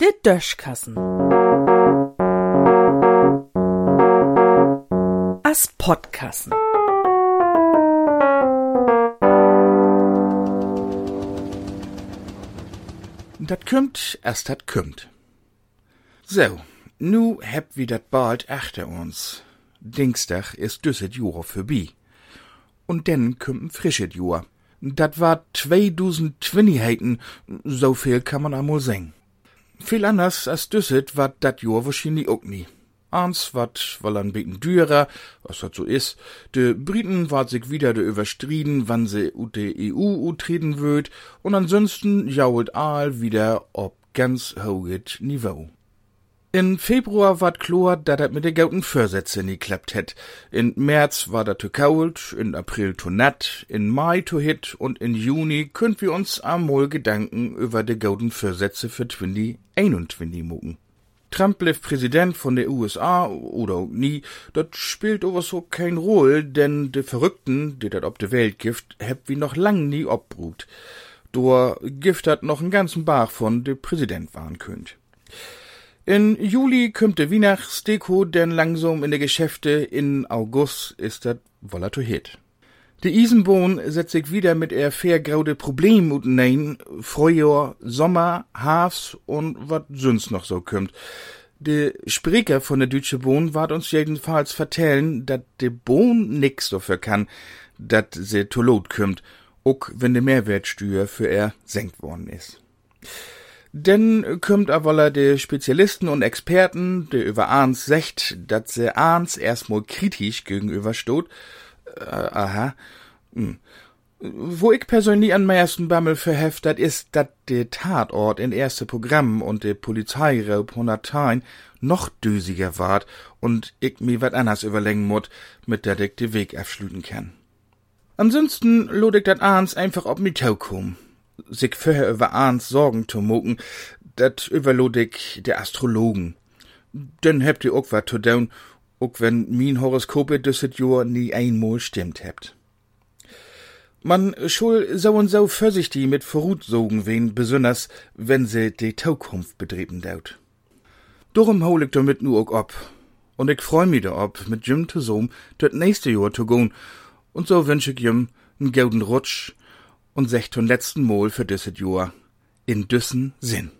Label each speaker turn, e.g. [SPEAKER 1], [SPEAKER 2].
[SPEAKER 1] Der Döschkassen. As Podkassen.
[SPEAKER 2] Dat kümmt, erst dat kümmt. So, nu heb wie dat bald achter uns. Dienstag ist düsset Jura vorbei. Und denn kümmt frischet Jura. Dat war 2020 so viel kann man amol singen. Viel anders als düsset war dat Jura wahrscheinlich auch nie. Ans wat weil ein bisschen dürer, was dat so is. De Briten wart sich wieder de überstriden, wann se ut de EU utreten würd, und ansonsten jault all wieder ob ganz hoget Niveau. In Februar ward klar, dat dat mit de gauten Vorsätze nie klappt het. In März war dat zu kalt, in April zu natt, in Mai zu hit und in Juni könnt wir uns amol Gedanken über de gauten Vorsätze für 2021 mucken. Trump blieb Präsident von der USA oder auch nie, dat spielt aber so kein Roll, denn de Verrückten, die dat ob de Welt gift, heb wie noch lang nie obbrut. Dor gift hat noch einen ganzen Bach von de Präsident waren könnt. In Juli kümmt de Weihnachtsdeko denn langsam in de Geschäfte, in August ist dat Volatilität. De Isenbohn setzt sich wieder mit er fairgraude Problem und nein, Frühjahr, Sommer, Hafs und wat sonst noch so kümmt. De Spreker von der Deutsche Bohn ward uns jedenfalls vertellen, dat de Bohn nix dafür kann, dat se to Lot kümmt, ook wenn de Mehrwertsteuer für er senkt worden is. Denn kümmt aber de Spezialisten und Experten, de über Ahns secht, dat se Ahns erstmal kritisch gegenüberstot, äh, aha. Hm. Wo ich persönlich an meisten Bammel verheft, dat is, dat de Tatort in erste Programm und de Polizeiraub Honatein noch düsiger ward und ich mi wat anders überlegen mut, mit der ich de Weg abschlüten kann. Ansonsten lod ich dat Ahns einfach ob mi Tau kum. Sich vorher über Ahns Sorgen zu mucken, dat überlod ich de Astrologen. Denn habt ihr ook wat zu tun, ook wenn min Horoskope düsset Jahr nie einmal stimmt hebt. Man schul so und so vorsichtig mit Vorutsogen wen, besonders wenn se die Zukunft betrieben daut. Darum hol ich damit nur auch ab. Und ich freu mich da ob, mit Jim zusammen das nächste Jahr zu gehen. Und so wünsch ich Jim einen golden Rutsch und sech letzten Mal für düsset Jahr in düssen Sinn.